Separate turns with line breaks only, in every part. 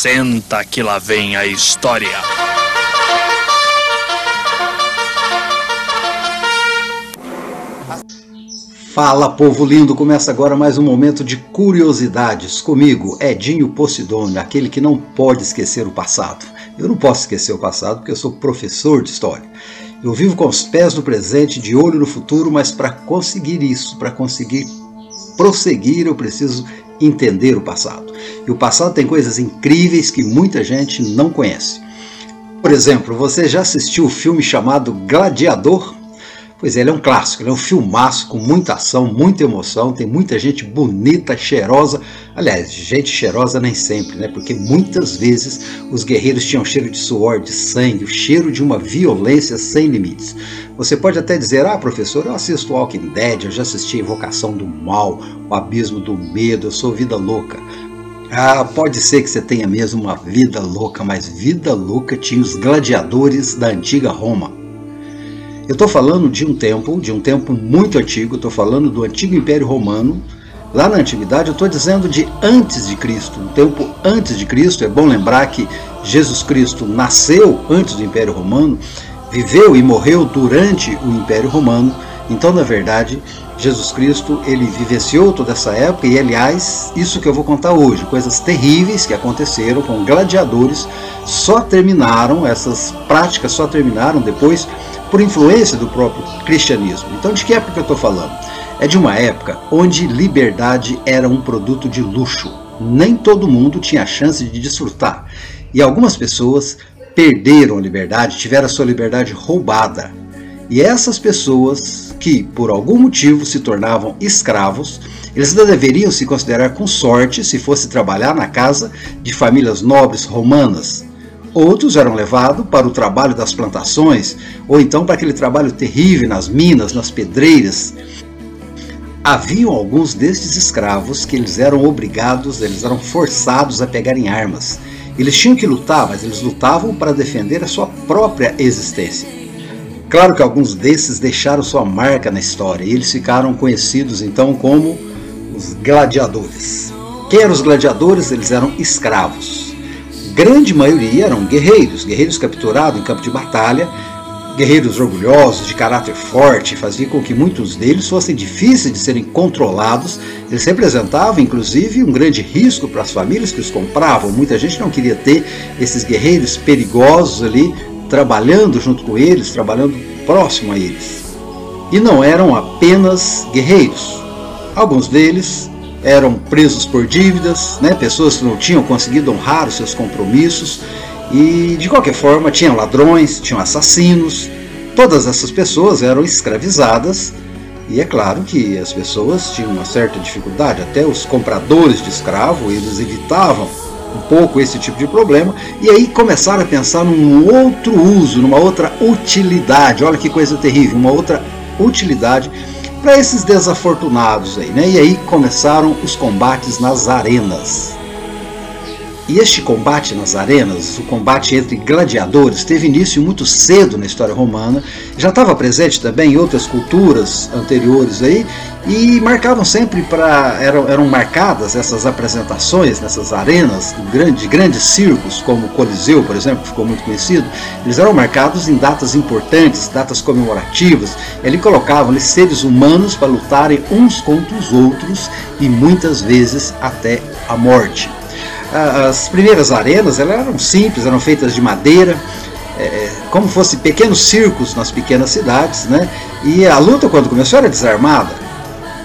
Senta que lá vem a história.
Fala, povo lindo! Começa agora mais um momento de curiosidades comigo, Edinho Posidônio, aquele que não pode esquecer o passado. Eu não posso esquecer o passado porque eu sou professor de história. Eu vivo com os pés no presente, de olho no futuro, mas para conseguir isso, para conseguir prosseguir, eu preciso entender o passado. E o passado tem coisas incríveis que muita gente não conhece. Por exemplo, você já assistiu o filme chamado Gladiador? Pois é, ele é um clássico, ele é um filmaço com muita ação, muita emoção, tem muita gente bonita, cheirosa. Aliás, gente cheirosa nem sempre, né? Porque muitas vezes os guerreiros tinham cheiro de suor, de sangue, o cheiro de uma violência sem limites. Você pode até dizer: "Ah, professor, eu assisto Walking Dead, eu já assisti Invocação do Mal, O Abismo do Medo, eu sou vida louca". Ah, pode ser que você tenha mesmo uma vida louca, mas vida louca tinha os gladiadores da antiga Roma. Eu estou falando de um tempo, de um tempo muito antigo, estou falando do antigo Império Romano. Lá na antiguidade, eu estou dizendo de antes de Cristo, um tempo antes de Cristo. É bom lembrar que Jesus Cristo nasceu antes do Império Romano, viveu e morreu durante o Império Romano. Então, na verdade, Jesus Cristo ele vivenciou toda essa época e, aliás, isso que eu vou contar hoje, coisas terríveis que aconteceram com gladiadores, só terminaram essas práticas, só terminaram depois por influência do próprio cristianismo. Então, de que época eu estou falando? É de uma época onde liberdade era um produto de luxo. Nem todo mundo tinha a chance de desfrutar. E algumas pessoas perderam a liberdade, tiveram a sua liberdade roubada. E essas pessoas que, por algum motivo, se tornavam escravos, eles ainda deveriam se considerar com sorte se fosse trabalhar na casa de famílias nobres romanas, Outros eram levados para o trabalho das plantações, ou então para aquele trabalho terrível nas minas, nas pedreiras. Haviam alguns destes escravos que eles eram obrigados, eles eram forçados a pegarem armas. Eles tinham que lutar, mas eles lutavam para defender a sua própria existência. Claro que alguns desses deixaram sua marca na história e eles ficaram conhecidos então como os gladiadores. Quem eram os gladiadores? Eles eram escravos grande maioria eram guerreiros, guerreiros capturados em campo de batalha, guerreiros orgulhosos, de caráter forte, fazia com que muitos deles fossem difíceis de serem controlados. Eles representavam, inclusive, um grande risco para as famílias que os compravam. Muita gente não queria ter esses guerreiros perigosos ali trabalhando junto com eles, trabalhando próximo a eles. E não eram apenas guerreiros. Alguns deles eram presos por dívidas, né, pessoas que não tinham conseguido honrar os seus compromissos e de qualquer forma tinham ladrões, tinham assassinos, todas essas pessoas eram escravizadas e é claro que as pessoas tinham uma certa dificuldade, até os compradores de escravo eles evitavam um pouco esse tipo de problema e aí começaram a pensar num outro uso, numa outra utilidade. Olha que coisa terrível, uma outra utilidade para esses desafortunados aí, né? E aí começaram os combates nas arenas. E este combate nas arenas, o combate entre gladiadores, teve início muito cedo na história romana, já estava presente também em outras culturas anteriores aí, e marcavam sempre para. Eram, eram marcadas essas apresentações nessas arenas de, grande, de grandes circos, como o Coliseu, por exemplo, que ficou muito conhecido, eles eram marcados em datas importantes, datas comemorativas, ali colocavam ali, seres humanos para lutarem uns contra os outros e muitas vezes até a morte. As primeiras arenas eram simples, eram feitas de madeira, é, é, como fosse pequenos circos nas pequenas cidades, né? E a luta quando começou era desarmada,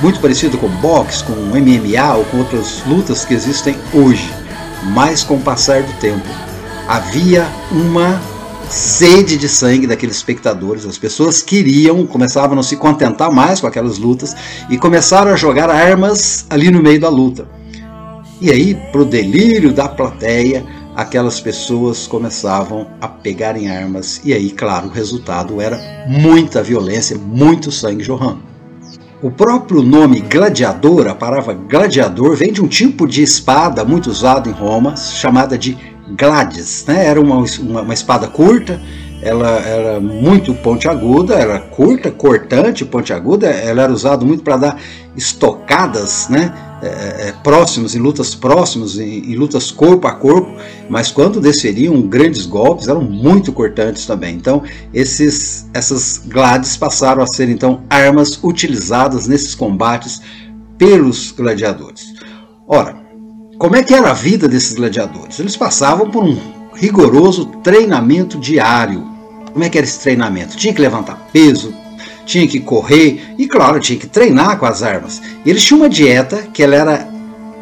muito parecido com boxe, com MMA ou com outras lutas que existem hoje. Mas com o passar do tempo, havia uma sede de sangue daqueles espectadores. As pessoas queriam, começavam a não se contentar mais com aquelas lutas e começaram a jogar armas ali no meio da luta. E aí, para o delírio da plateia, aquelas pessoas começavam a pegarem armas, e aí, claro, o resultado era muita violência, muito sangue jorrando. O próprio nome gladiador, a palavra gladiador, vem de um tipo de espada muito usado em Roma, chamada de glades. Né? Era uma, uma, uma espada curta, ela era muito pontiaguda, era curta, cortante, pontiaguda, ela era usada muito para dar estocadas, né? É, é, próximos, em lutas próximas, em, em, lutas corpo a corpo, mas quando desferiam grandes golpes eram muito cortantes também. Então esses, essas glades passaram a ser então armas utilizadas nesses combates pelos gladiadores. Ora, como é que era a vida desses gladiadores? Eles passavam por um rigoroso treinamento diário. Como é que era esse treinamento? Tinha que levantar peso, tinha que correr e, claro, tinha que treinar com as armas. Eles tinham uma dieta que ela era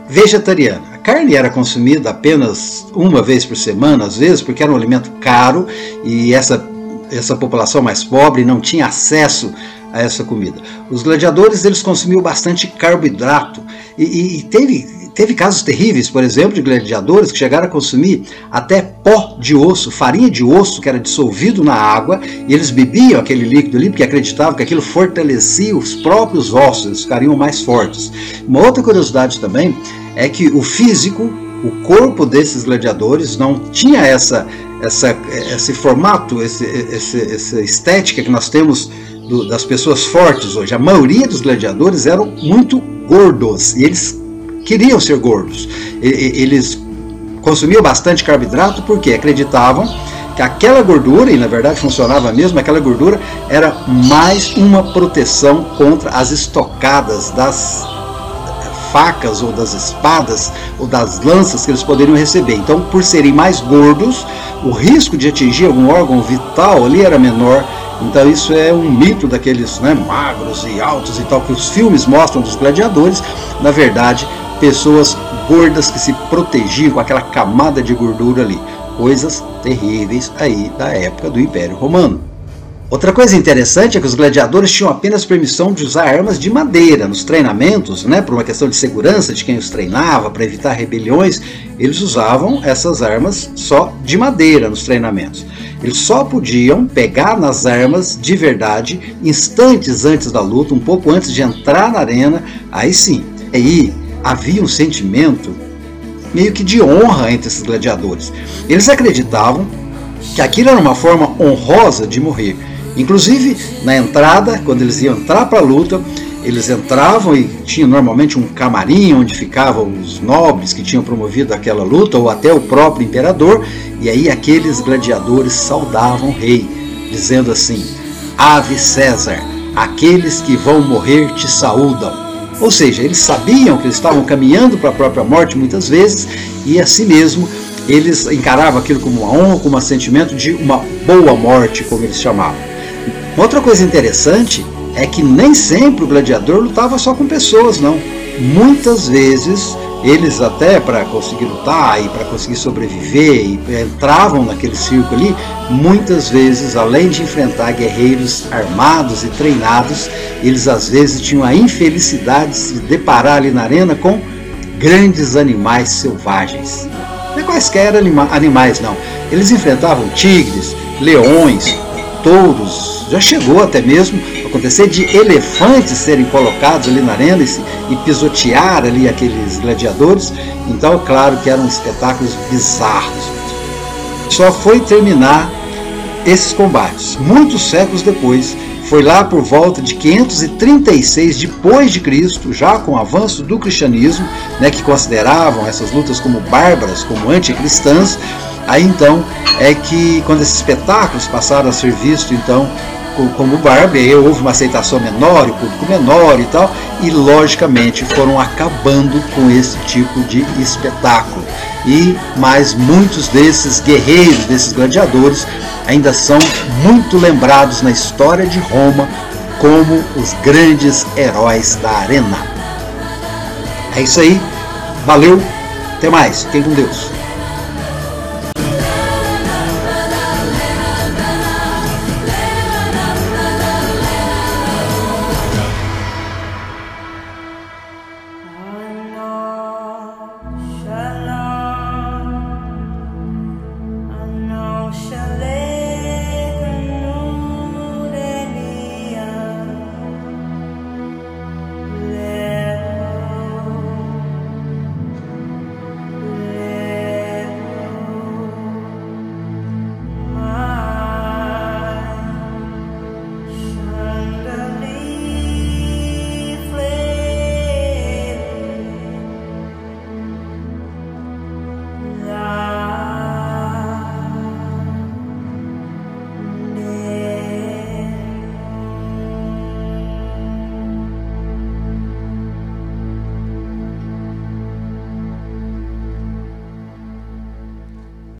vegetariana. A carne era consumida apenas uma vez por semana, às vezes, porque era um alimento caro e essa, essa população mais pobre não tinha acesso a essa comida. Os gladiadores eles consumiam bastante carboidrato e, e, e teve Teve casos terríveis, por exemplo, de gladiadores que chegaram a consumir até pó de osso, farinha de osso que era dissolvido na água, e eles bebiam aquele líquido ali porque acreditavam que aquilo fortalecia os próprios ossos, eles ficariam mais fortes. Uma outra curiosidade também é que o físico, o corpo desses gladiadores não tinha essa, essa, esse formato, esse, esse, essa estética que nós temos do, das pessoas fortes hoje. A maioria dos gladiadores eram muito gordos e eles queriam ser gordos. Eles consumiam bastante carboidrato porque acreditavam que aquela gordura, e na verdade funcionava mesmo, aquela gordura era mais uma proteção contra as estocadas das facas ou das espadas ou das lanças que eles poderiam receber. Então, por serem mais gordos, o risco de atingir algum órgão vital ali era menor. Então, isso é um mito daqueles né, magros e altos e tal que os filmes mostram dos gladiadores. Na verdade, pessoas gordas que se protegiam com aquela camada de gordura ali. Coisas terríveis aí da época do Império Romano. Outra coisa interessante é que os gladiadores tinham apenas permissão de usar armas de madeira nos treinamentos, né, por uma questão de segurança de quem os treinava, para evitar rebeliões, eles usavam essas armas só de madeira nos treinamentos. Eles só podiam pegar nas armas de verdade instantes antes da luta, um pouco antes de entrar na arena, aí sim. Aí havia um sentimento meio que de honra entre esses gladiadores. Eles acreditavam que aquilo era uma forma honrosa de morrer. Inclusive, na entrada, quando eles iam entrar para a luta, eles entravam e tinham normalmente um camarim onde ficavam os nobres que tinham promovido aquela luta, ou até o próprio imperador, e aí aqueles gladiadores saudavam o rei, dizendo assim: Ave César, aqueles que vão morrer te saúdam. Ou seja, eles sabiam que eles estavam caminhando para a própria morte muitas vezes e assim mesmo eles encaravam aquilo como uma honra, como um sentimento de uma boa morte, como eles chamavam. Outra coisa interessante é que nem sempre o gladiador lutava só com pessoas, não. Muitas vezes eles até para conseguir lutar e para conseguir sobreviver e entravam naquele circo ali, muitas vezes, além de enfrentar guerreiros armados e treinados, eles às vezes tinham a infelicidade de se deparar ali na arena com grandes animais selvagens. Não é quaisquer anima animais, não. Eles enfrentavam tigres, leões, touros, já chegou até mesmo acontecer de elefantes serem colocados ali na arena e, e pisotear ali aqueles gladiadores. Então, claro que eram espetáculos bizarros. Só foi terminar esses combates muitos séculos depois. Foi lá por volta de 536 depois de Cristo, já com o avanço do cristianismo, né, que consideravam essas lutas como bárbaras, como anticristãs, Aí então é que quando esses espetáculos passaram a ser vistos então como Barbie, aí houve uma aceitação menor, o público menor e tal, e logicamente foram acabando com esse tipo de espetáculo. E mais muitos desses guerreiros, desses gladiadores, ainda são muito lembrados na história de Roma como os grandes heróis da arena. É isso aí, valeu, até mais, fiquem com Deus.